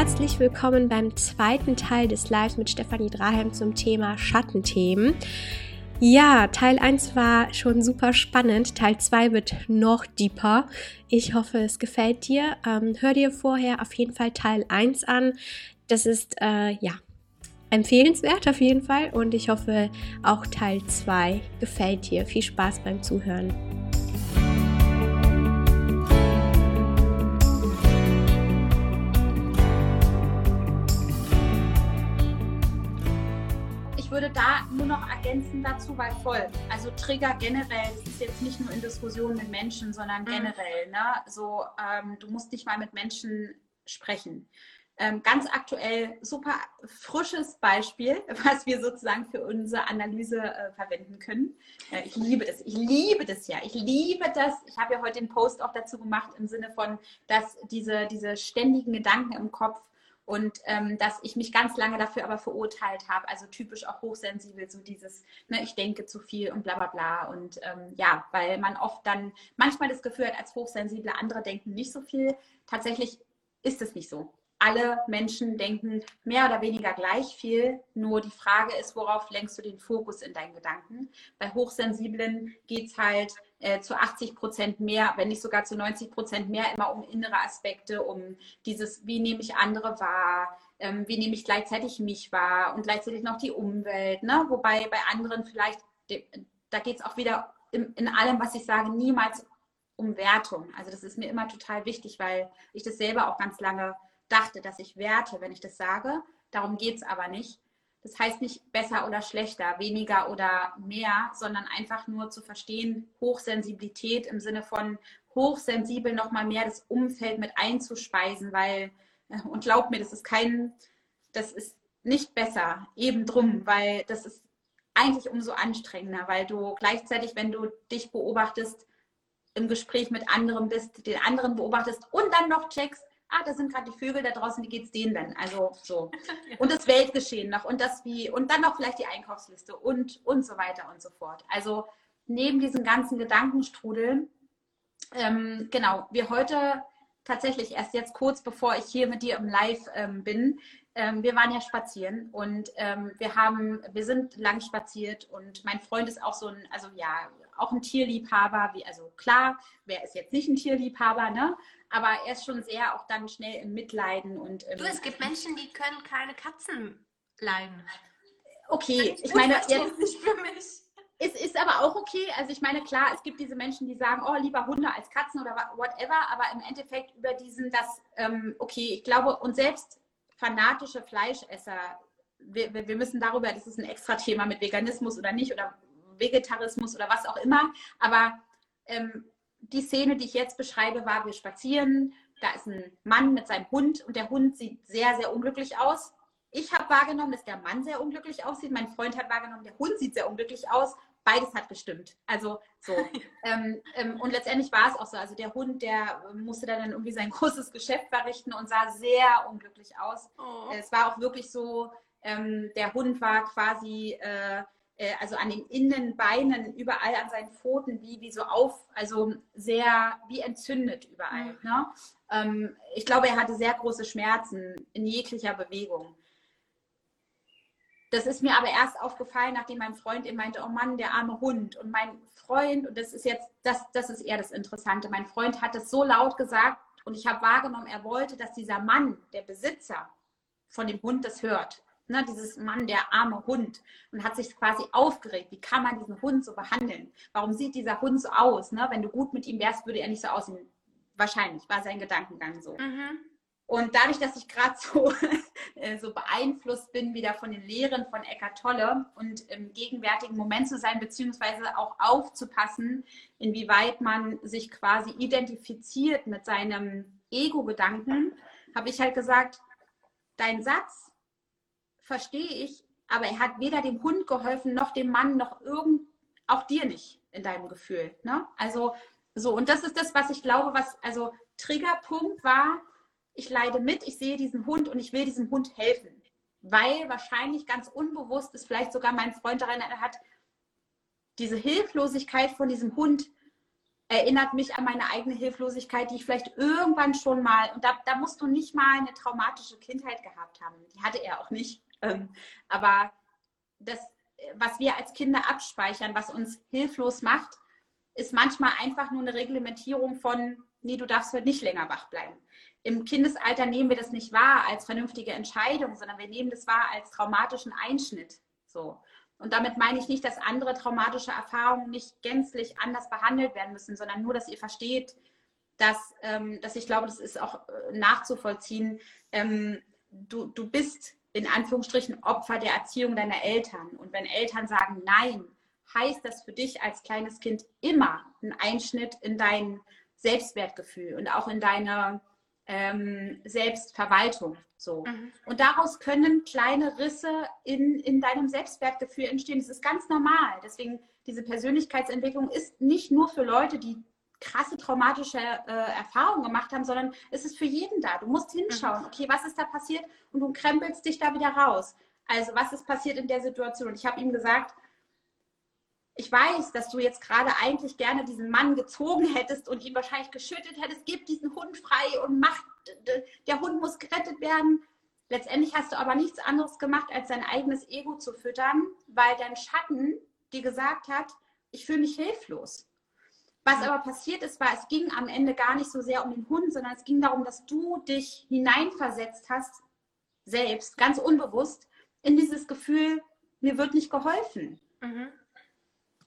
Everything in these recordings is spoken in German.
herzlich willkommen beim zweiten Teil des Lives mit Stefanie Drahem zum Thema Schattenthemen. Ja, Teil 1 war schon super spannend. Teil 2 wird noch deeper. Ich hoffe, es gefällt dir. Ähm, hör dir vorher auf jeden Fall Teil 1 an. Das ist, äh, ja, empfehlenswert auf jeden Fall. Und ich hoffe, auch Teil 2 gefällt dir. Viel Spaß beim Zuhören. Würde da nur noch ergänzen dazu, weil voll. Also Trigger generell, das ist jetzt nicht nur in Diskussionen mit Menschen, sondern mhm. generell. Ne? So, ähm, du musst nicht mal mit Menschen sprechen. Ähm, ganz aktuell, super frisches Beispiel, was wir sozusagen für unsere Analyse äh, verwenden können. Äh, ich liebe das. Ich liebe das ja. Ich liebe das. Ich habe ja heute den Post auch dazu gemacht im Sinne von, dass diese, diese ständigen Gedanken im Kopf und ähm, dass ich mich ganz lange dafür aber verurteilt habe, also typisch auch hochsensibel, so dieses, ne, ich denke zu viel und bla bla bla. Und ähm, ja, weil man oft dann manchmal das Gefühl hat, als Hochsensible, andere denken nicht so viel. Tatsächlich ist es nicht so alle Menschen denken mehr oder weniger gleich viel. Nur die Frage ist, worauf lenkst du den Fokus in deinen Gedanken? Bei Hochsensiblen geht es halt äh, zu 80 Prozent mehr, wenn nicht sogar zu 90 Prozent mehr, immer um innere Aspekte, um dieses, wie nehme ich andere wahr, ähm, wie nehme ich gleichzeitig mich wahr und gleichzeitig noch die Umwelt. Ne? Wobei bei anderen vielleicht, da geht es auch wieder in, in allem, was ich sage, niemals um Wertung. Also das ist mir immer total wichtig, weil ich das selber auch ganz lange dachte, dass ich werte, wenn ich das sage. Darum geht es aber nicht. Das heißt nicht besser oder schlechter, weniger oder mehr, sondern einfach nur zu verstehen, Hochsensibilität im Sinne von hochsensibel nochmal mehr das Umfeld mit einzuspeisen, weil, äh, und glaub mir, das ist kein, das ist nicht besser, eben drum, weil das ist eigentlich umso anstrengender, weil du gleichzeitig, wenn du dich beobachtest, im Gespräch mit anderen bist, den anderen beobachtest und dann noch checkst, ah, da sind gerade die Vögel da draußen, wie geht's denen denn? Also so. Und das Weltgeschehen noch und das wie, und dann noch vielleicht die Einkaufsliste und, und so weiter und so fort. Also neben diesen ganzen Gedankenstrudel, ähm, genau, wir heute tatsächlich erst jetzt kurz bevor ich hier mit dir im Live ähm, bin, ähm, wir waren ja spazieren und ähm, wir haben, wir sind lang spaziert und mein Freund ist auch so ein, also ja, auch ein Tierliebhaber, wie, also klar, wer ist jetzt nicht ein Tierliebhaber, ne? aber er ist schon sehr auch dann schnell im Mitleiden und du, es gibt Menschen, die können keine Katzen leiden. Okay, ich meine, jetzt nicht für mich. Es ist aber auch okay. Also ich meine, klar, es gibt diese Menschen, die sagen, oh, lieber Hunde als Katzen oder whatever, aber im Endeffekt über diesen, das, ähm, okay, ich glaube, und selbst fanatische Fleischesser, wir, wir müssen darüber, das ist ein extra Thema mit Veganismus oder nicht oder Vegetarismus oder was auch immer, aber ähm, die Szene, die ich jetzt beschreibe, war, wir spazieren, da ist ein Mann mit seinem Hund und der Hund sieht sehr, sehr unglücklich aus. Ich habe wahrgenommen, dass der Mann sehr unglücklich aussieht. Mein Freund hat wahrgenommen, der Hund sieht sehr unglücklich aus. Beides hat gestimmt. Also so. ähm, ähm, und letztendlich war es auch so. Also der Hund, der musste dann irgendwie sein großes Geschäft verrichten und sah sehr unglücklich aus. Oh. Es war auch wirklich so, ähm, der Hund war quasi äh, äh, also an den Innenbeinen, überall an seinen Pfoten, wie, wie so auf, also sehr, wie entzündet überall. Mhm. Ne? Ähm, ich glaube, er hatte sehr große Schmerzen in jeglicher Bewegung. Das ist mir aber erst aufgefallen, nachdem mein Freund ihm meinte, oh Mann, der arme Hund. Und mein Freund, und das ist jetzt, das, das ist eher das Interessante, mein Freund hat es so laut gesagt und ich habe wahrgenommen, er wollte, dass dieser Mann, der Besitzer von dem Hund, das hört ne, dieses Mann, der arme Hund, und hat sich quasi aufgeregt. Wie kann man diesen Hund so behandeln? Warum sieht dieser Hund so aus? Ne? Wenn du gut mit ihm wärst, würde er nicht so aussehen. Wahrscheinlich war sein Gedankengang so. Mhm. Und dadurch, dass ich gerade so, äh, so beeinflusst bin, wieder von den Lehren von Eckart Tolle und im gegenwärtigen Moment zu sein, beziehungsweise auch aufzupassen, inwieweit man sich quasi identifiziert mit seinem Ego-Gedanken, habe ich halt gesagt, dein Satz, verstehe ich, aber er hat weder dem Hund geholfen, noch dem Mann, noch irgend, auch dir nicht in deinem Gefühl. Ne? Also so, und das ist das, was ich glaube, was, also Triggerpunkt war, ich leide mit, ich sehe diesen Hund und ich will diesem Hund helfen. Weil wahrscheinlich ganz unbewusst ist vielleicht sogar mein Freund daran hat, diese Hilflosigkeit von diesem Hund erinnert mich an meine eigene Hilflosigkeit, die ich vielleicht irgendwann schon mal, und da, da musst du nicht mal eine traumatische Kindheit gehabt haben. Die hatte er auch nicht. Ähm, aber das, was wir als Kinder abspeichern, was uns hilflos macht, ist manchmal einfach nur eine Reglementierung von, nee, du darfst heute nicht länger wach bleiben. Im Kindesalter nehmen wir das nicht wahr als vernünftige Entscheidung, sondern wir nehmen das wahr als traumatischen Einschnitt. So. Und damit meine ich nicht, dass andere traumatische Erfahrungen nicht gänzlich anders behandelt werden müssen, sondern nur, dass ihr versteht, dass, ähm, dass ich glaube, das ist auch äh, nachzuvollziehen. Ähm, du, du bist in Anführungsstrichen Opfer der Erziehung deiner Eltern. Und wenn Eltern sagen Nein, heißt das für dich als kleines Kind immer ein Einschnitt in dein Selbstwertgefühl und auch in deine ähm, Selbstverwaltung. So. Mhm. Und daraus können kleine Risse in, in deinem Selbstwertgefühl entstehen. Das ist ganz normal. Deswegen, diese Persönlichkeitsentwicklung ist nicht nur für Leute, die krasse traumatische äh, Erfahrungen gemacht haben, sondern es ist für jeden da. Du musst hinschauen, mhm. okay, was ist da passiert? Und du krempelst dich da wieder raus. Also, was ist passiert in der Situation? Ich habe ihm gesagt, ich weiß, dass du jetzt gerade eigentlich gerne diesen Mann gezogen hättest und ihn wahrscheinlich geschüttet hättest, gib diesen Hund frei und mach, der Hund muss gerettet werden. Letztendlich hast du aber nichts anderes gemacht, als dein eigenes Ego zu füttern, weil dein Schatten dir gesagt hat, ich fühle mich hilflos. Was aber passiert ist, war, es ging am Ende gar nicht so sehr um den Hund, sondern es ging darum, dass du dich hineinversetzt hast, selbst, ganz unbewusst, in dieses Gefühl, mir wird nicht geholfen. Mhm.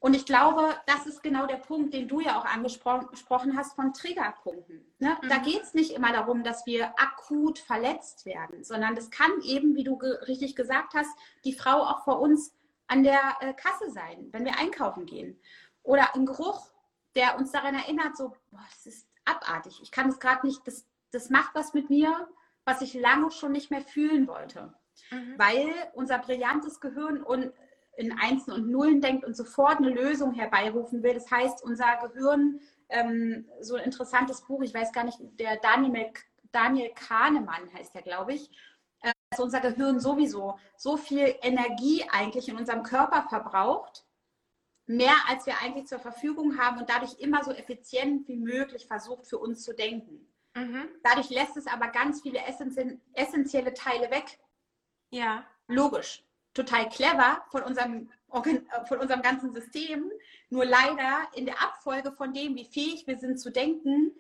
Und ich glaube, das ist genau der Punkt, den du ja auch angesprochen hast von Triggerpunkten. Ne? Mhm. Da geht es nicht immer darum, dass wir akut verletzt werden, sondern das kann eben, wie du ge richtig gesagt hast, die Frau auch vor uns an der äh, Kasse sein, wenn wir einkaufen gehen. Oder ein Geruch, der uns daran erinnert, so, boah, das ist abartig. Ich kann es gerade nicht, das, das macht was mit mir, was ich lange schon nicht mehr fühlen wollte. Mhm. Weil unser brillantes Gehirn und in Einsen und Nullen denkt und sofort eine Lösung herbeirufen will. Das heißt, unser Gehirn, ähm, so ein interessantes Buch, ich weiß gar nicht, der Daniel, Daniel Kahnemann heißt der, glaube ich, äh, dass unser Gehirn sowieso so viel Energie eigentlich in unserem Körper verbraucht, mehr als wir eigentlich zur Verfügung haben und dadurch immer so effizient wie möglich versucht für uns zu denken. Mhm. Dadurch lässt es aber ganz viele essentielle Teile weg. Ja. Logisch total clever von unserem, von unserem ganzen System. Nur leider in der Abfolge von dem, wie fähig wir sind zu denken,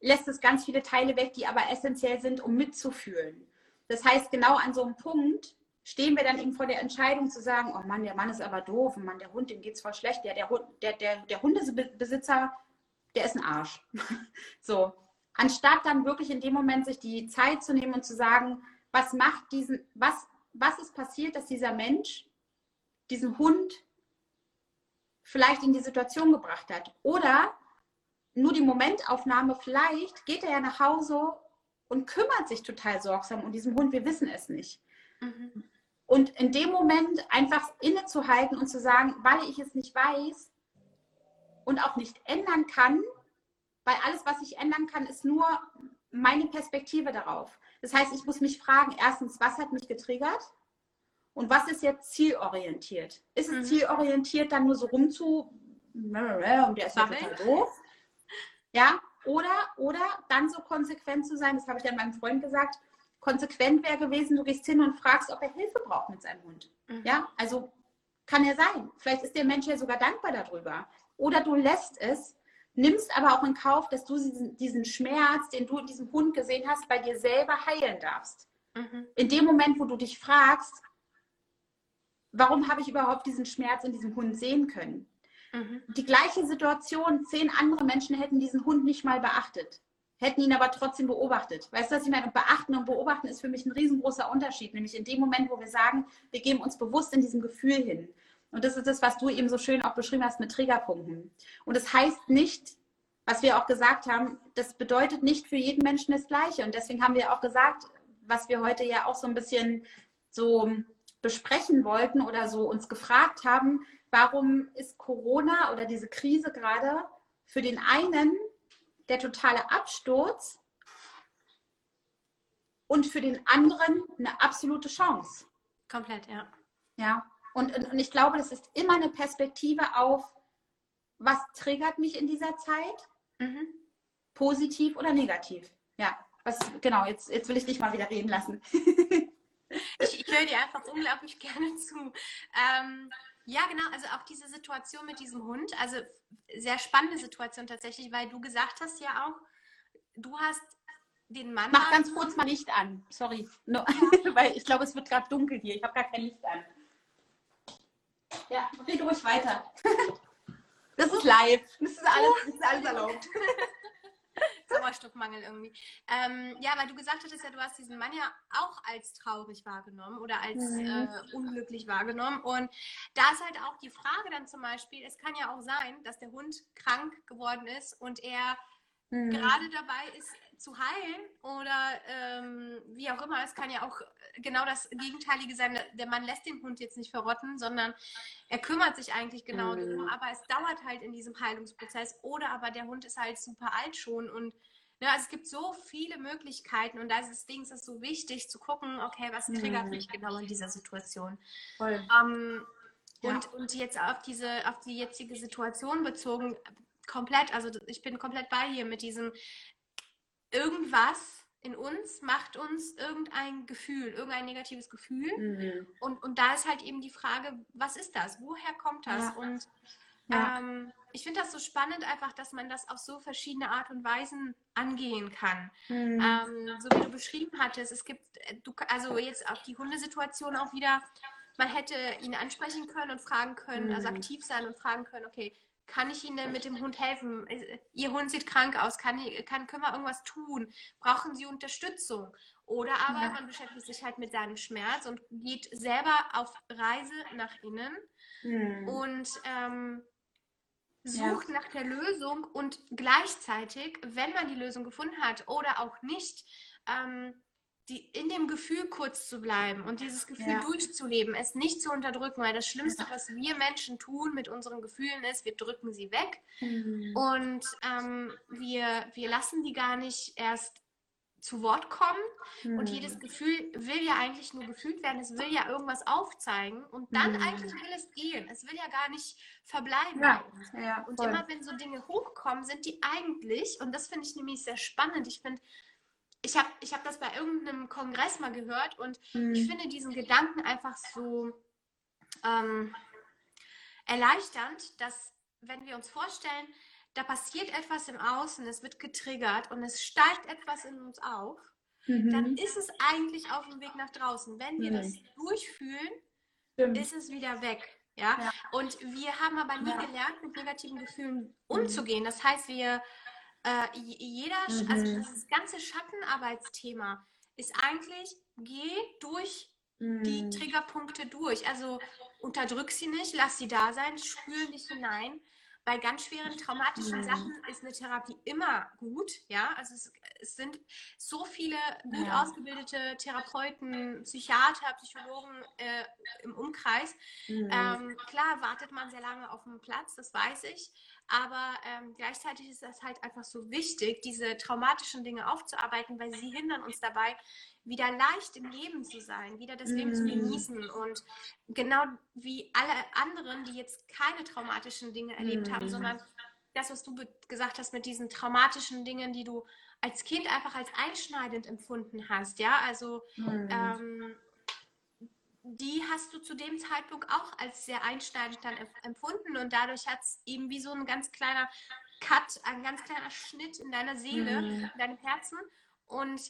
lässt es ganz viele Teile weg, die aber essentiell sind, um mitzufühlen. Das heißt, genau an so einem Punkt stehen wir dann eben vor der Entscheidung zu sagen, oh Mann, der Mann ist aber doof, Mann, der Hund, dem geht es voll schlecht, der, der, der, der, der Hundebesitzer, der ist ein Arsch. so. Anstatt dann wirklich in dem Moment sich die Zeit zu nehmen und zu sagen, was macht diesen, was was ist passiert, dass dieser Mensch diesen Hund vielleicht in die Situation gebracht hat. Oder nur die Momentaufnahme, vielleicht geht er ja nach Hause und kümmert sich total sorgsam um diesen Hund, wir wissen es nicht. Mhm. Und in dem Moment einfach innezuhalten und zu sagen, weil ich es nicht weiß und auch nicht ändern kann, weil alles, was ich ändern kann, ist nur meine Perspektive darauf. Das heißt, ich muss mich fragen, erstens, was hat mich getriggert? Und was ist jetzt zielorientiert? Ist es mhm. zielorientiert, dann nur so rumzu und der ist ja total doof? Ja, oder, oder dann so konsequent zu sein, das habe ich dann meinem Freund gesagt, konsequent wäre gewesen, du gehst hin und fragst, ob er Hilfe braucht mit seinem Hund. Mhm. Ja, also kann ja sein. Vielleicht ist der Mensch ja sogar dankbar darüber. Oder du lässt es nimmst aber auch in Kauf, dass du diesen, diesen Schmerz, den du in diesem Hund gesehen hast, bei dir selber heilen darfst. Mhm. In dem Moment, wo du dich fragst, warum habe ich überhaupt diesen Schmerz in diesem Hund sehen können? Mhm. Die gleiche Situation, zehn andere Menschen hätten diesen Hund nicht mal beachtet, hätten ihn aber trotzdem beobachtet. Weißt du, was ich meine? Und beachten und beobachten ist für mich ein riesengroßer Unterschied, nämlich in dem Moment, wo wir sagen, wir geben uns bewusst in diesem Gefühl hin. Und das ist das, was du eben so schön auch beschrieben hast mit Triggerpunkten. Und das heißt nicht, was wir auch gesagt haben, das bedeutet nicht für jeden Menschen das Gleiche. Und deswegen haben wir auch gesagt, was wir heute ja auch so ein bisschen so besprechen wollten oder so uns gefragt haben, warum ist Corona oder diese Krise gerade für den einen der totale Absturz und für den anderen eine absolute Chance. Komplett, ja. Ja. Und, und, und ich glaube, das ist immer eine Perspektive auf, was triggert mich in dieser Zeit Mhm. Positiv oder negativ? Ja, was, genau, jetzt, jetzt will ich dich mal wieder reden lassen. ich, ich höre dir einfach unglaublich gerne zu. Ähm, ja, genau, also auch diese Situation mit diesem Hund, also sehr spannende Situation tatsächlich, weil du gesagt hast ja auch, du hast den Mann. Mach ganz kurz mal Licht an, sorry, no, ja. weil ich glaube, es wird gerade dunkel hier, ich habe gar kein Licht an. Ja, red ruhig weiter. Das ist live, das ist alles, das ist alles erlaubt. Sauerstoffmangel irgendwie. Ähm, ja, weil du gesagt hattest ja, du hast diesen Mann ja auch als traurig wahrgenommen oder als mhm. äh, unglücklich wahrgenommen. Und da ist halt auch die Frage dann zum Beispiel, es kann ja auch sein, dass der Hund krank geworden ist und er mhm. gerade dabei ist, zu heilen oder ähm, wie auch immer. Es kann ja auch genau das Gegenteilige sein. Der Mann lässt den Hund jetzt nicht verrotten, sondern er kümmert sich eigentlich genau mhm. darum. Aber es dauert halt in diesem Heilungsprozess. Oder aber der Hund ist halt super alt schon und ne, also es gibt so viele Möglichkeiten und da ist es Ding, ist so wichtig zu gucken, okay, was triggert mhm. mich genau in dieser Situation. Voll. Ähm, ja. und, und jetzt auf diese, auf die jetzige Situation bezogen, komplett, also ich bin komplett bei hier mit diesem, irgendwas in uns macht uns irgendein Gefühl, irgendein negatives Gefühl. Mhm. Und, und da ist halt eben die Frage, was ist das? Woher kommt das? Ja. Und ja. Ähm, ich finde das so spannend einfach, dass man das auf so verschiedene Art und Weisen angehen kann. Mhm. Ähm, so wie du beschrieben hattest, es gibt, äh, du, also jetzt auf die Hundesituation auch wieder, man hätte ihn ansprechen können und fragen können, also mhm. also aktiv sein und fragen können, okay, kann ich Ihnen mit dem Hund helfen? Ihr Hund sieht krank aus, kann, kann, können wir irgendwas tun? Brauchen Sie Unterstützung? Oder aber ja. man beschäftigt sich halt mit seinem Schmerz und geht selber auf Reise nach innen hm. und ähm, sucht ja. nach der Lösung und gleichzeitig, wenn man die Lösung gefunden hat oder auch nicht, ähm, die, in dem Gefühl kurz zu bleiben und dieses Gefühl ja. durchzuleben, es nicht zu unterdrücken, weil das Schlimmste, was wir Menschen tun mit unseren Gefühlen ist, wir drücken sie weg mhm. und ähm, wir, wir lassen die gar nicht erst zu Wort kommen mhm. und jedes Gefühl will ja eigentlich nur gefühlt werden, es will ja irgendwas aufzeigen und dann mhm. eigentlich will es gehen, es will ja gar nicht verbleiben. Ja. Ja, und immer wenn so Dinge hochkommen, sind die eigentlich, und das finde ich nämlich sehr spannend, ich finde, ich habe ich hab das bei irgendeinem Kongress mal gehört und mhm. ich finde diesen Gedanken einfach so ähm, erleichternd, dass wenn wir uns vorstellen, da passiert etwas im Außen, es wird getriggert und es steigt etwas in uns auf, mhm. dann ist es eigentlich auf dem Weg nach draußen. Wenn wir mhm. das durchfühlen, Stimmt. ist es wieder weg. Ja? ja? Und wir haben aber nie ja. gelernt, mit negativen Gefühlen mhm. umzugehen. Das heißt, wir äh, jeder, also mhm. also dieses ganze Schattenarbeitsthema ist eigentlich, geh durch mhm. die Triggerpunkte durch. Also unterdrück sie nicht, lass sie da sein, spür nicht hinein. Bei ganz schweren traumatischen mhm. Sachen ist eine Therapie immer gut, ja. Also es, es sind so viele gut ja. ausgebildete Therapeuten, Psychiater, Psychologen äh, im Umkreis. Mhm. Ähm, klar wartet man sehr lange auf einen Platz, das weiß ich. Aber ähm, gleichzeitig ist es halt einfach so wichtig, diese traumatischen Dinge aufzuarbeiten, weil sie hindern uns dabei, wieder leicht im Leben zu sein, wieder das Leben zu mm. genießen. Und genau wie alle anderen, die jetzt keine traumatischen Dinge erlebt haben, mm. sondern das, was du gesagt hast mit diesen traumatischen Dingen, die du als Kind einfach als einschneidend empfunden hast, ja, also mhm. ähm, die hast du zu dem Zeitpunkt auch als sehr einschneidend dann empfunden und dadurch hat es eben wie so ein ganz kleiner Cut, ein ganz kleiner Schnitt in deiner Seele, mhm. in deinem Herzen und,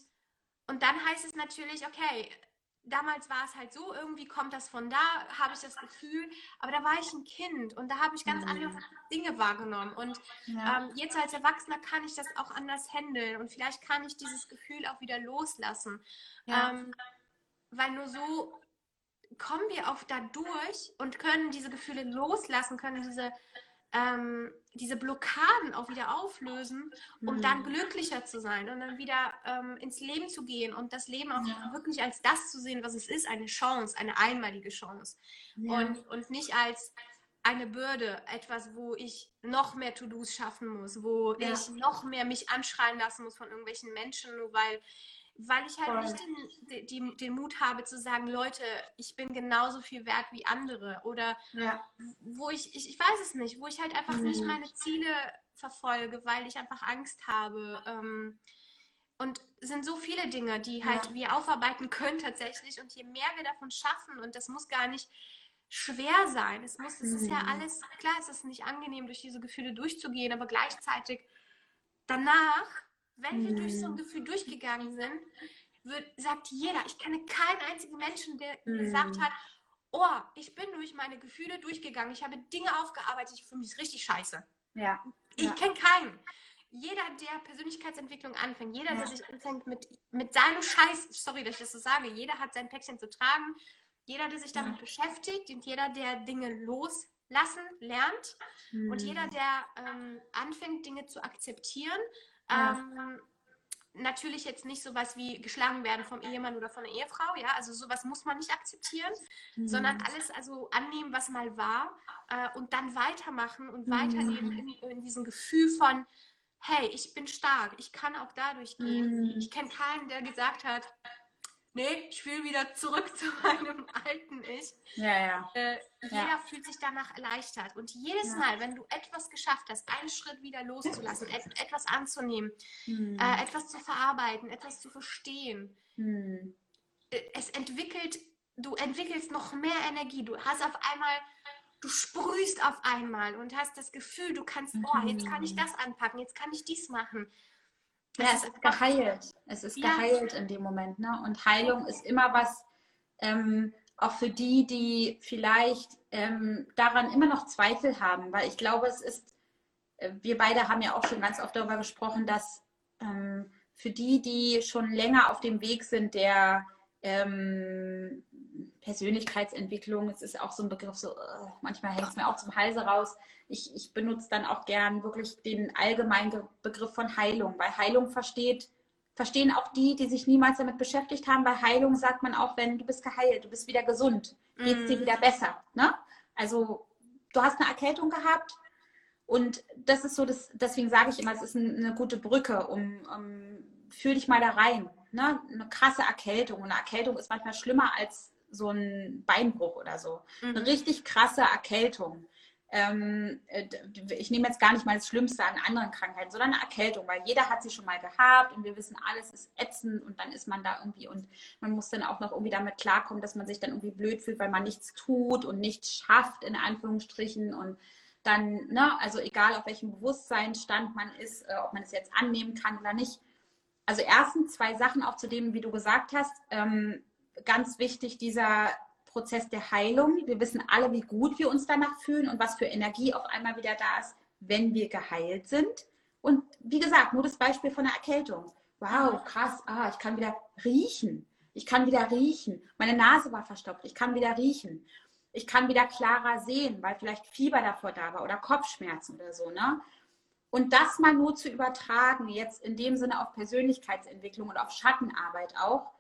und dann heißt es natürlich, okay, damals war es halt so, irgendwie kommt das von da, habe ich das Gefühl, aber da war ich ein Kind und da habe ich ganz mhm. andere Dinge wahrgenommen und ja. ähm, jetzt als Erwachsener kann ich das auch anders handeln und vielleicht kann ich dieses Gefühl auch wieder loslassen, ja. ähm, weil nur so kommen wir auch da durch und können diese Gefühle loslassen, können diese, ähm, diese Blockaden auch wieder auflösen, um mhm. dann glücklicher zu sein und dann wieder ähm, ins Leben zu gehen und das Leben auch ja. wirklich als das zu sehen, was es ist, eine Chance, eine einmalige Chance. Ja. Und, und nicht als eine Bürde, etwas, wo ich noch mehr To-Dos schaffen muss, wo ja. ich noch mehr mich anschreien lassen muss von irgendwelchen Menschen, nur weil weil ich halt nicht den, die, den Mut habe zu sagen, Leute, ich bin genauso viel wert wie andere. Oder ja. wo ich, ich, ich weiß es nicht, wo ich halt einfach mhm. nicht meine Ziele verfolge, weil ich einfach Angst habe. Ähm, und es sind so viele Dinge, die halt ja. wir aufarbeiten können tatsächlich. Und je mehr wir davon schaffen, und das muss gar nicht schwer sein. Es muss, es ist ja mhm. alles, klar, es ist nicht angenehm, durch diese Gefühle durchzugehen, aber gleichzeitig danach wenn wir durch so ein mhm. Gefühl durchgegangen sind, wird, sagt jeder, ich kenne keinen einzigen Menschen, der mm. gesagt hat, oh, ich bin durch meine Gefühle durchgegangen, ich habe Dinge aufgearbeitet, ich fühle mich richtig scheiße. Ja. Ich ja. kenne keinen. Jeder, der Persönlichkeitsentwicklung anfängt, jeder, ja. der sich anfängt mit, mit seinem Scheiß, sorry, dass ich das so sage, jeder hat sein Päckchen zu tragen, jeder, der sich damit ja. beschäftigt und jeder, der Dinge loslassen lernt mm. und jeder, der ähm, anfängt, Dinge zu akzeptieren, ja. Ähm, natürlich jetzt nicht sowas wie geschlagen werden vom Ehemann oder von der Ehefrau, ja, also sowas muss man nicht akzeptieren, mhm. sondern alles also annehmen, was mal war äh, und dann weitermachen und mhm. weiterleben in, in diesem Gefühl von, hey, ich bin stark, ich kann auch dadurch gehen. Mhm. Ich kenne keinen, der gesagt hat, nee, ich will wieder zurück zu meinem alten Ich. Ja, ja. Äh, jeder ja. fühlt sich danach erleichtert. Und jedes ja. Mal, wenn du etwas geschafft hast, einen Schritt wieder loszulassen, et etwas anzunehmen, hm. äh, etwas zu verarbeiten, etwas zu verstehen, hm. äh, es entwickelt, du entwickelst noch mehr Energie. Du hast auf einmal du sprühst auf einmal und hast das Gefühl, du kannst, oh, jetzt kann ich hm. das anpacken, jetzt kann ich dies machen. Ja, es ist geheilt. Es ist ja. geheilt in dem Moment. Ne? Und Heilung ist immer was, ähm, auch für die, die vielleicht ähm, daran immer noch Zweifel haben, weil ich glaube, es ist, äh, wir beide haben ja auch schon ganz oft darüber gesprochen, dass ähm, für die, die schon länger auf dem Weg sind, der ähm, Persönlichkeitsentwicklung, es ist auch so ein Begriff, so uh, manchmal hängt es mir auch zum Halse raus. Ich, ich benutze dann auch gern wirklich den allgemeinen Begriff von Heilung, weil Heilung versteht, verstehen auch die, die sich niemals damit beschäftigt haben. Bei Heilung sagt man auch, wenn du bist geheilt, du bist wieder gesund, geht es dir wieder besser. Ne? Also du hast eine Erkältung gehabt und das ist so, das, deswegen sage ich immer, es ist eine gute Brücke, um, um fühl dich mal da rein. Ne? Eine krasse Erkältung. Und eine Erkältung ist manchmal schlimmer als so ein Beinbruch oder so. Mhm. Eine richtig krasse Erkältung. Ähm, äh, ich nehme jetzt gar nicht mal das Schlimmste an anderen Krankheiten, sondern eine Erkältung, weil jeder hat sie schon mal gehabt und wir wissen, alles ist ätzend und dann ist man da irgendwie und man muss dann auch noch irgendwie damit klarkommen, dass man sich dann irgendwie blöd fühlt, weil man nichts tut und nichts schafft, in Anführungsstrichen und dann, ne, also egal auf welchem Bewusstseinsstand man ist, äh, ob man es jetzt annehmen kann oder nicht. Also erstens zwei Sachen auch zu dem, wie du gesagt hast. Ähm, ganz wichtig, dieser Prozess der Heilung. Wir wissen alle, wie gut wir uns danach fühlen und was für Energie auf einmal wieder da ist, wenn wir geheilt sind. Und wie gesagt, nur das Beispiel von der Erkältung. Wow, krass, ah, ich kann wieder riechen. Ich kann wieder riechen. Meine Nase war verstopft. Ich kann wieder riechen. Ich kann wieder klarer sehen, weil vielleicht Fieber davor da war oder Kopfschmerzen oder so. Ne? Und das mal nur zu übertragen, jetzt in dem Sinne auf Persönlichkeitsentwicklung und auf Schattenarbeit auch,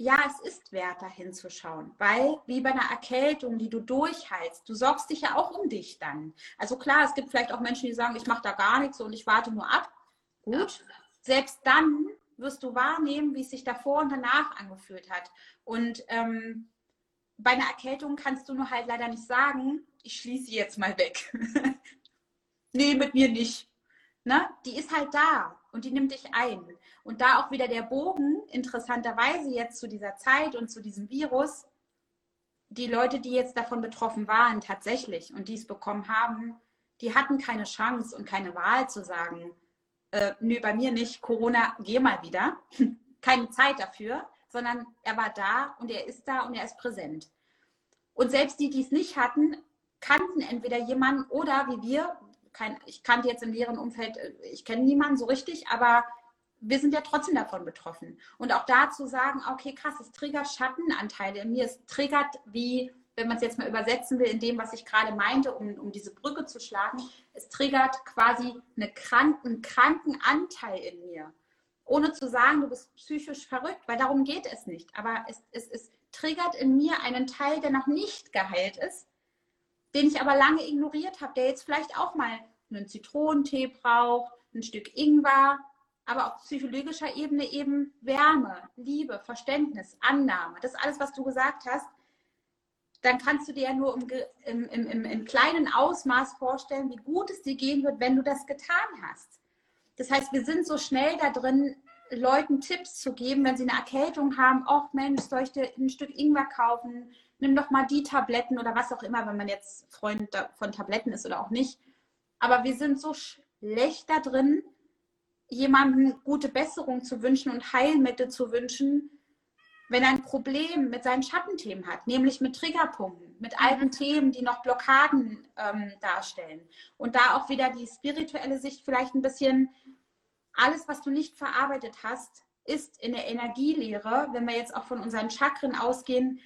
ja, es ist wert, da hinzuschauen, weil wie bei einer Erkältung, die du durchheilst, du sorgst dich ja auch um dich dann. Also klar, es gibt vielleicht auch Menschen, die sagen, ich mache da gar nichts und ich warte nur ab. Gut, selbst dann wirst du wahrnehmen, wie es sich davor und danach angefühlt hat. Und ähm, bei einer Erkältung kannst du nur halt leider nicht sagen, ich schließe jetzt mal weg. nee, mit mir nicht. Ne? Die ist halt da und die nimmt dich ein. Und da auch wieder der Bogen, interessanterweise jetzt zu dieser Zeit und zu diesem Virus, die Leute, die jetzt davon betroffen waren, tatsächlich und die es bekommen haben, die hatten keine Chance und keine Wahl zu sagen, äh, nö, bei mir nicht, Corona, geh mal wieder. keine Zeit dafür, sondern er war da und er ist da und er ist präsent. Und selbst die, die es nicht hatten, kannten entweder jemanden oder wie wir, kein, ich kannte jetzt im leeren Umfeld, äh, ich kenne niemanden so richtig, aber wir sind ja trotzdem davon betroffen. Und auch da zu sagen, okay, krass, es triggert Schattenanteile in mir, es triggert wie, wenn man es jetzt mal übersetzen will, in dem, was ich gerade meinte, um, um diese Brücke zu schlagen, es triggert quasi eine krank, einen kranken Anteil in mir. Ohne zu sagen, du bist psychisch verrückt, weil darum geht es nicht. Aber es, es, es triggert in mir einen Teil, der noch nicht geheilt ist, den ich aber lange ignoriert habe, der jetzt vielleicht auch mal einen Zitronentee braucht, ein Stück Ingwer, aber auf psychologischer Ebene eben Wärme, Liebe, Verständnis, Annahme. Das ist alles, was du gesagt hast. Dann kannst du dir ja nur im, im, im, im kleinen Ausmaß vorstellen, wie gut es dir gehen wird, wenn du das getan hast. Das heißt, wir sind so schnell da drin, Leuten Tipps zu geben, wenn sie eine Erkältung haben. Och Mensch, soll ich dir ein Stück Ingwer kaufen? Nimm doch mal die Tabletten oder was auch immer, wenn man jetzt Freund von Tabletten ist oder auch nicht. Aber wir sind so schlecht da drin, jemandem gute Besserung zu wünschen und Heilmittel zu wünschen, wenn er ein Problem mit seinen Schattenthemen hat, nämlich mit Triggerpunkten, mit mhm. alten Themen, die noch Blockaden ähm, darstellen. Und da auch wieder die spirituelle Sicht vielleicht ein bisschen, alles, was du nicht verarbeitet hast, ist in der Energielehre, wenn wir jetzt auch von unseren Chakren ausgehen,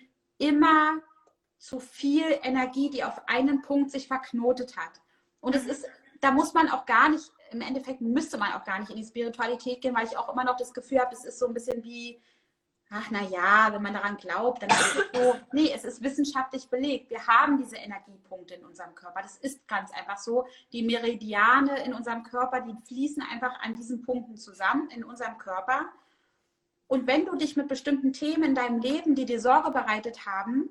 immer zu viel Energie, die auf einen Punkt sich verknotet hat. Und es ist, da muss man auch gar nicht im Endeffekt müsste man auch gar nicht in die Spiritualität gehen, weil ich auch immer noch das Gefühl habe, es ist so ein bisschen wie, ach na ja, wenn man daran glaubt, dann ist es so. Nee, es ist wissenschaftlich belegt. Wir haben diese Energiepunkte in unserem Körper. Das ist ganz einfach so. Die Meridiane in unserem Körper, die fließen einfach an diesen Punkten zusammen in unserem Körper. Und wenn du dich mit bestimmten Themen in deinem Leben, die dir Sorge bereitet haben,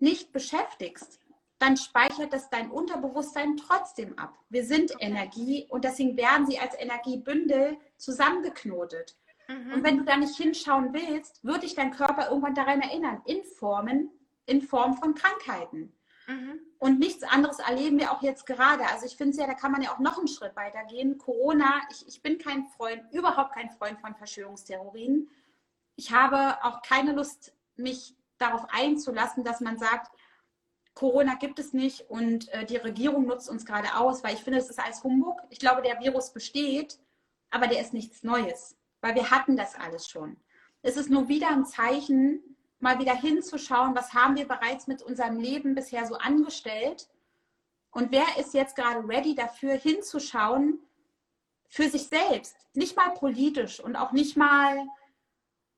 nicht beschäftigst, dann speichert das dein Unterbewusstsein trotzdem ab. Wir sind Energie und deswegen werden sie als Energiebündel zusammengeknotet. Mhm. Und wenn du da nicht hinschauen willst, wird dich dein Körper irgendwann daran erinnern, in Formen, in Form von Krankheiten. Mhm. Und nichts anderes erleben wir auch jetzt gerade. Also ich finde es ja, da kann man ja auch noch einen Schritt weiter gehen. Corona, ich, ich bin kein Freund, überhaupt kein Freund von Verschwörungstheorien. Ich habe auch keine Lust, mich darauf einzulassen, dass man sagt, Corona gibt es nicht und äh, die Regierung nutzt uns gerade aus, weil ich finde, es ist alles Humbug. Ich glaube, der Virus besteht, aber der ist nichts Neues, weil wir hatten das alles schon. Es ist nur wieder ein Zeichen, mal wieder hinzuschauen, was haben wir bereits mit unserem Leben bisher so angestellt und wer ist jetzt gerade ready dafür hinzuschauen für sich selbst, nicht mal politisch und auch nicht mal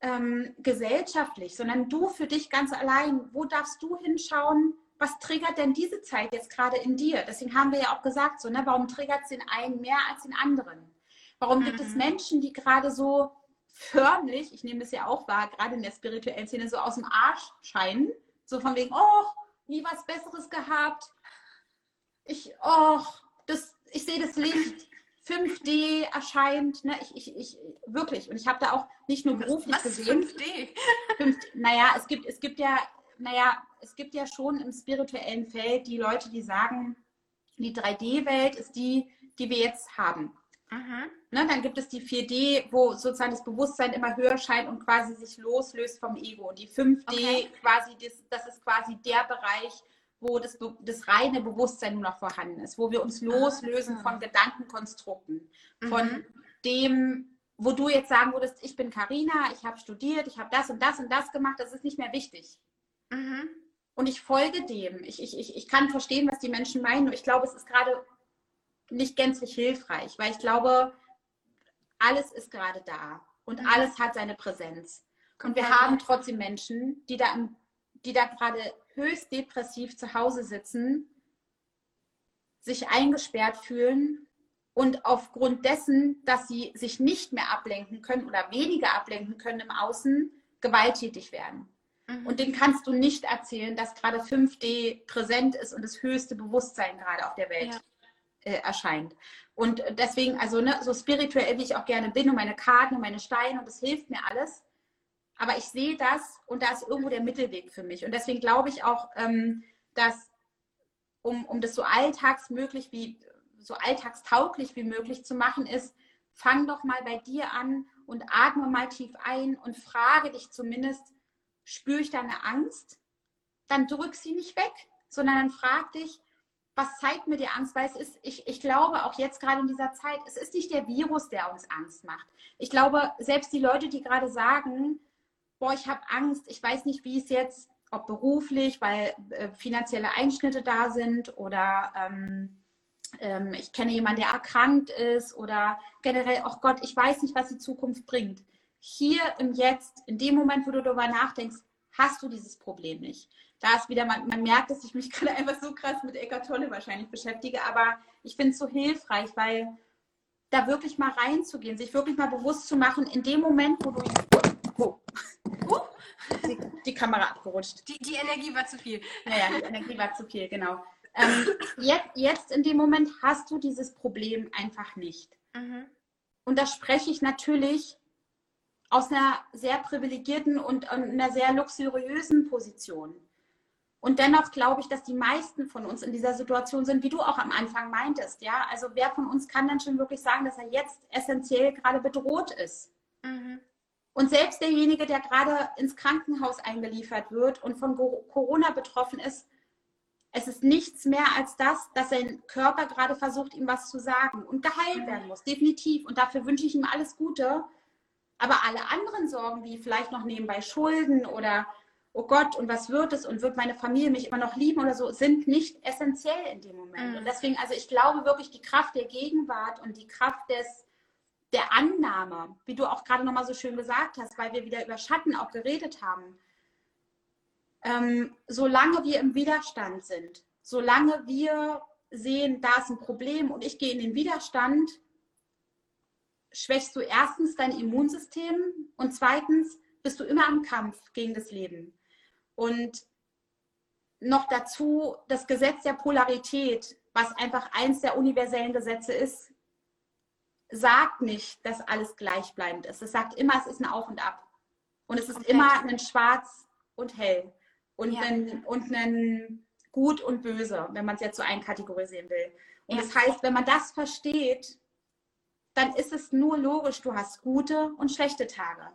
ähm, gesellschaftlich, sondern du für dich ganz allein. Wo darfst du hinschauen? was triggert denn diese Zeit jetzt gerade in dir? Deswegen haben wir ja auch gesagt, so, ne, warum triggert es den einen mehr als den anderen? Warum mhm. gibt es mhm. Menschen, die gerade so förmlich, ich nehme das ja auch wahr, gerade in der spirituellen Szene, so aus dem Arsch scheinen? So von wegen, oh, nie was Besseres gehabt. Ich, oh, das, ich sehe das Licht. 5D erscheint, ne, ich, ich, ich, wirklich, und ich habe da auch nicht nur beruflich was, was gesehen. 5D? 5D? Naja, es gibt, es gibt ja naja, es gibt ja schon im spirituellen Feld die Leute, die sagen, die 3D-Welt ist die, die wir jetzt haben. Mhm. Ne, dann gibt es die 4D, wo sozusagen das Bewusstsein immer höher scheint und quasi sich loslöst vom Ego. Die 5D okay. quasi, das, das ist quasi der Bereich, wo das, das reine Bewusstsein nur noch vorhanden ist, wo wir uns loslösen ah. von Gedankenkonstrukten, von mhm. dem, wo du jetzt sagen würdest, ich bin Karina, ich habe studiert, ich habe das und das und das gemacht, das ist nicht mehr wichtig. Mhm. Und ich folge dem. Ich, ich, ich, ich kann verstehen, was die Menschen meinen. Und ich glaube, es ist gerade nicht gänzlich hilfreich, weil ich glaube, alles ist gerade da und mhm. alles hat seine Präsenz. Und wir haben trotzdem Menschen, die da, die da gerade höchst depressiv zu Hause sitzen, sich eingesperrt fühlen und aufgrund dessen, dass sie sich nicht mehr ablenken können oder weniger ablenken können im Außen, gewalttätig werden. Mhm. Und den kannst du nicht erzählen, dass gerade 5D präsent ist und das höchste Bewusstsein gerade auf der Welt ja. Äh, erscheint. Und deswegen, also ne, so spirituell wie ich auch gerne bin und meine Karten und meine Steine und das hilft mir alles. Aber ich sehe das und da ist irgendwo der Mittelweg für mich. Und deswegen glaube ich auch, ähm, dass um, um das so alltagsmöglich wie so alltagstauglich wie möglich zu machen, ist, fang doch mal bei dir an und atme mal tief ein und frage dich zumindest, spüre ich da eine Angst, dann drück sie nicht weg, sondern dann frag dich, was zeigt mir die Angst? Weil es ist, ich, ich glaube auch jetzt gerade in dieser Zeit, es ist nicht der Virus, der uns Angst macht. Ich glaube, selbst die Leute, die gerade sagen, boah, ich habe Angst, ich weiß nicht, wie es jetzt, ob beruflich, weil äh, finanzielle Einschnitte da sind oder ähm, ähm, ich kenne jemanden, der erkrankt ist oder generell, oh Gott, ich weiß nicht, was die Zukunft bringt hier im Jetzt, in dem Moment, wo du darüber nachdenkst, hast du dieses Problem nicht. Da ist wieder, man, man merkt, dass ich mich gerade einfach so krass mit Eckart Tolle wahrscheinlich beschäftige, aber ich finde es so hilfreich, weil da wirklich mal reinzugehen, sich wirklich mal bewusst zu machen, in dem Moment, wo du. Oh, oh, die, die, Kamera abgerutscht. Die, die Energie war zu viel. Naja, die Energie war zu viel, genau. Ähm, jetzt, jetzt in dem Moment hast du dieses Problem einfach nicht. Mhm. Und da spreche ich natürlich aus einer sehr privilegierten und einer sehr luxuriösen Position. Und dennoch glaube ich, dass die meisten von uns in dieser Situation sind, wie du auch am Anfang meintest. Ja, also wer von uns kann dann schon wirklich sagen, dass er jetzt essentiell gerade bedroht ist? Mhm. Und selbst derjenige, der gerade ins Krankenhaus eingeliefert wird und von Corona betroffen ist, es ist nichts mehr als das, dass sein Körper gerade versucht, ihm was zu sagen und geheilt werden muss, definitiv. Und dafür wünsche ich ihm alles Gute. Aber alle anderen Sorgen, wie vielleicht noch nebenbei Schulden oder oh Gott, und was wird es und wird meine Familie mich immer noch lieben oder so, sind nicht essentiell in dem Moment. Mhm. Und deswegen, also ich glaube wirklich, die Kraft der Gegenwart und die Kraft des, der Annahme, wie du auch gerade nochmal so schön gesagt hast, weil wir wieder über Schatten auch geredet haben, ähm, solange wir im Widerstand sind, solange wir sehen, da ist ein Problem und ich gehe in den Widerstand, schwächst du erstens dein Immunsystem und zweitens bist du immer am Kampf gegen das Leben. Und noch dazu das Gesetz der Polarität, was einfach eins der universellen Gesetze ist, sagt nicht, dass alles gleichbleibend ist. Es sagt immer, es ist ein Auf und Ab. Und es ist okay. immer ein Schwarz und Hell und, ja. ein, und ein Gut und Böse, wenn man es jetzt so einkategorisieren will. Und ja. das heißt, wenn man das versteht, dann ist es nur logisch, du hast gute und schlechte Tage.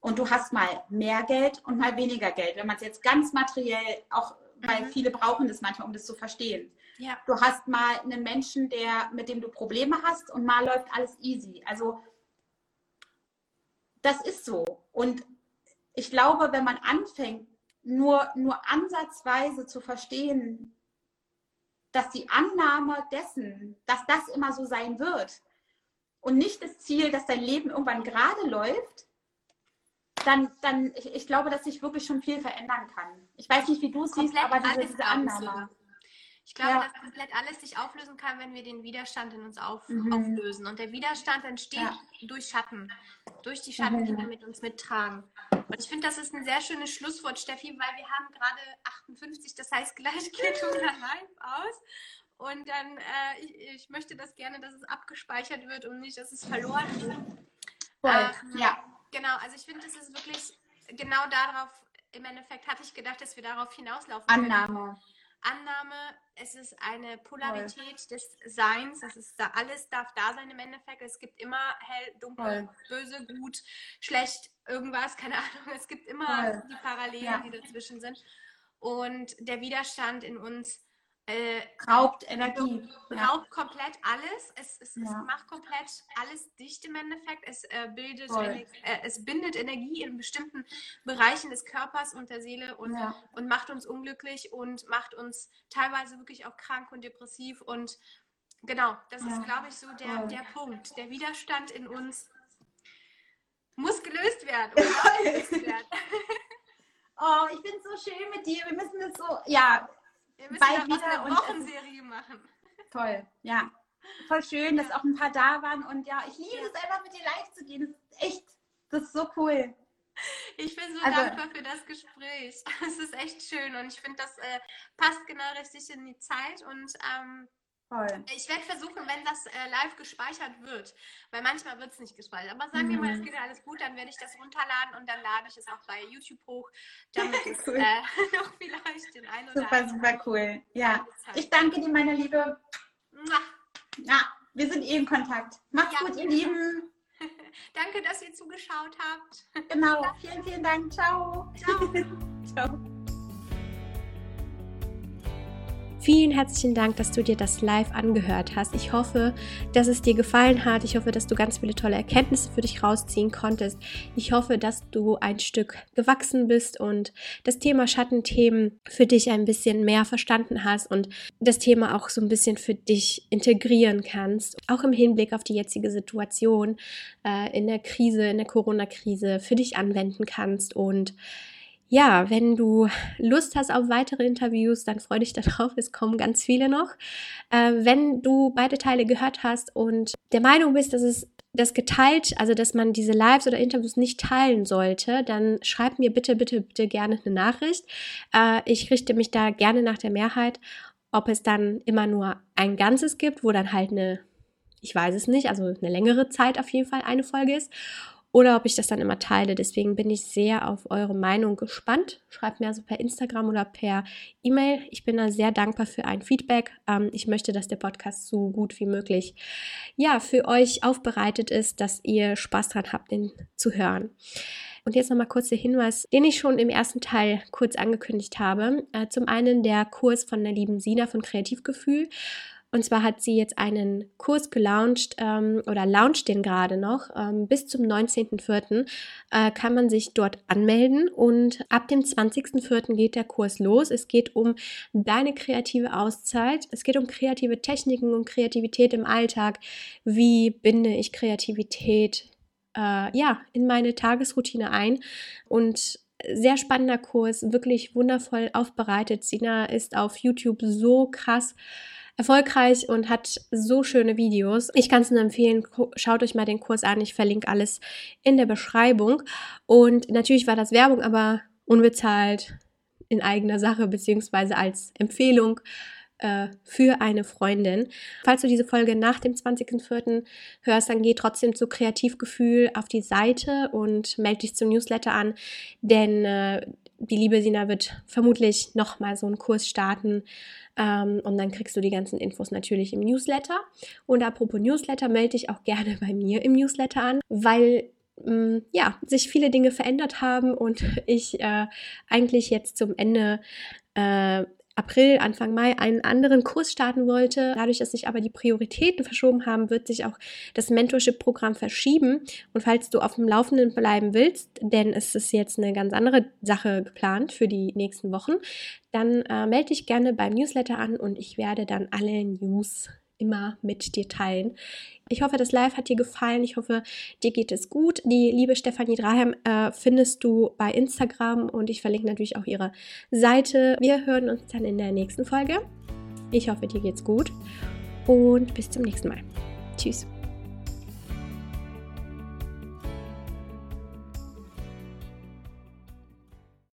Und du hast mal mehr Geld und mal weniger Geld. Wenn man es jetzt ganz materiell, auch weil mhm. viele brauchen das manchmal, um das zu verstehen. Ja. Du hast mal einen Menschen, der, mit dem du Probleme hast und mal läuft alles easy. Also das ist so. Und ich glaube, wenn man anfängt, nur, nur ansatzweise zu verstehen, dass die Annahme dessen, dass das immer so sein wird und nicht das Ziel, dass dein Leben irgendwann gerade läuft, dann, dann ich, ich, glaube, dass sich wirklich schon viel verändern kann. Ich weiß nicht, wie du es siehst, aber diese, diese Annahme. Ich glaube, ja. dass komplett alles sich auflösen kann, wenn wir den Widerstand in uns auf, mhm. auflösen. Und der Widerstand entsteht ja. durch Schatten, durch die Schatten, mhm. die wir mit uns mittragen. Und ich finde, das ist ein sehr schönes Schlusswort, Steffi, weil wir haben gerade 58, das heißt, gleich geht unser Live aus. Und dann, äh, ich, ich, möchte das gerne, dass es abgespeichert wird und nicht, dass es verloren wird. Ähm, ja. Genau, also ich finde, das ist wirklich genau darauf, im Endeffekt hatte ich gedacht, dass wir darauf hinauslaufen. Annahme. Annahme, es ist eine Polarität Voll. des Seins, das ist da, alles darf da sein im Endeffekt. Es gibt immer hell, dunkel, Voll. böse, gut, schlecht, irgendwas, keine Ahnung. Es gibt immer Voll. die Parallelen, ja. die dazwischen sind. Und der Widerstand in uns äh, raubt Energie. Raubt ja. komplett alles. Es, es, ja. es, macht komplett alles dicht im Endeffekt. Es, äh, bildet äh, es bindet Energie in bestimmten Bereichen des Körpers und der Seele und, ja. und macht uns unglücklich und macht uns teilweise wirklich auch krank und depressiv. Und genau, das ist, glaube ich, so der, der Punkt. Der Widerstand in uns muss gelöst werden. gelöst werden. oh, ich es so schön mit dir. Wir müssen das so, ja, wir müssen bald wieder eine Wochenserie machen. Toll, ja. Voll schön, dass auch ein paar da waren. Und ja, ich liebe es einfach mit dir live zu gehen. Das ist echt, das ist so cool. Ich bin so also, dankbar für das Gespräch. Es ist echt schön und ich finde, das äh, passt genau richtig in die Zeit und ähm, Voll. Ich werde versuchen, wenn das äh, live gespeichert wird, weil manchmal wird es nicht gespeichert. Aber sagen wir mhm. mal, es geht alles gut, dann werde ich das runterladen und dann lade ich es auch bei YouTube hoch, damit es cool. äh, noch vielleicht den einen oder Super, super cool. Ja, ich danke dir, meine Liebe. Ja, wir sind eh in Kontakt. Macht's ja, gut, ihr Lieben. danke, dass ihr zugeschaut habt. Genau, vielen, vielen Dank. Ciao. Ciao. Vielen herzlichen Dank, dass du dir das live angehört hast. Ich hoffe, dass es dir gefallen hat. Ich hoffe, dass du ganz viele tolle Erkenntnisse für dich rausziehen konntest. Ich hoffe, dass du ein Stück gewachsen bist und das Thema Schattenthemen für dich ein bisschen mehr verstanden hast und das Thema auch so ein bisschen für dich integrieren kannst. Auch im Hinblick auf die jetzige Situation äh, in der Krise, in der Corona-Krise für dich anwenden kannst und ja, wenn du Lust hast auf weitere Interviews, dann freu dich darauf. Es kommen ganz viele noch. Äh, wenn du beide Teile gehört hast und der Meinung bist, dass es das geteilt, also dass man diese Lives oder Interviews nicht teilen sollte, dann schreib mir bitte, bitte, bitte gerne eine Nachricht. Äh, ich richte mich da gerne nach der Mehrheit, ob es dann immer nur ein Ganzes gibt, wo dann halt eine, ich weiß es nicht, also eine längere Zeit auf jeden Fall eine Folge ist oder ob ich das dann immer teile. Deswegen bin ich sehr auf eure Meinung gespannt. Schreibt mir also per Instagram oder per E-Mail. Ich bin da sehr dankbar für ein Feedback. Ähm, ich möchte, dass der Podcast so gut wie möglich ja, für euch aufbereitet ist, dass ihr Spaß dran habt, den zu hören. Und jetzt nochmal kurz der Hinweis, den ich schon im ersten Teil kurz angekündigt habe. Äh, zum einen der Kurs von der lieben Sina von Kreativgefühl. Und zwar hat sie jetzt einen Kurs gelauncht ähm, oder launcht den gerade noch. Ähm, bis zum 19.04. Äh, kann man sich dort anmelden und ab dem 20.04. geht der Kurs los. Es geht um deine kreative Auszeit. Es geht um kreative Techniken, um Kreativität im Alltag. Wie binde ich Kreativität äh, ja, in meine Tagesroutine ein? Und sehr spannender Kurs, wirklich wundervoll aufbereitet. Sina ist auf YouTube so krass erfolgreich und hat so schöne Videos. Ich kann es nur empfehlen, schaut euch mal den Kurs an. Ich verlinke alles in der Beschreibung. Und natürlich war das Werbung, aber unbezahlt in eigener Sache beziehungsweise als Empfehlung äh, für eine Freundin. Falls du diese Folge nach dem 20.04. hörst, dann geh trotzdem zu Kreativgefühl auf die Seite und melde dich zum Newsletter an, denn äh, die liebe Sina wird vermutlich nochmal so einen Kurs starten ähm, und dann kriegst du die ganzen Infos natürlich im Newsletter. Und apropos Newsletter, melde dich auch gerne bei mir im Newsletter an, weil mm, ja, sich viele Dinge verändert haben und ich äh, eigentlich jetzt zum Ende äh, April, Anfang Mai einen anderen Kurs starten wollte. Dadurch, dass sich aber die Prioritäten verschoben haben, wird sich auch das Mentorship-Programm verschieben. Und falls du auf dem Laufenden bleiben willst, denn es ist jetzt eine ganz andere Sache geplant für die nächsten Wochen, dann äh, melde dich gerne beim Newsletter an und ich werde dann alle News immer mit dir teilen. Ich hoffe, das Live hat dir gefallen. Ich hoffe, dir geht es gut. Die liebe Stefanie Drahem äh, findest du bei Instagram und ich verlinke natürlich auch ihre Seite. Wir hören uns dann in der nächsten Folge. Ich hoffe, dir geht's gut und bis zum nächsten Mal. Tschüss.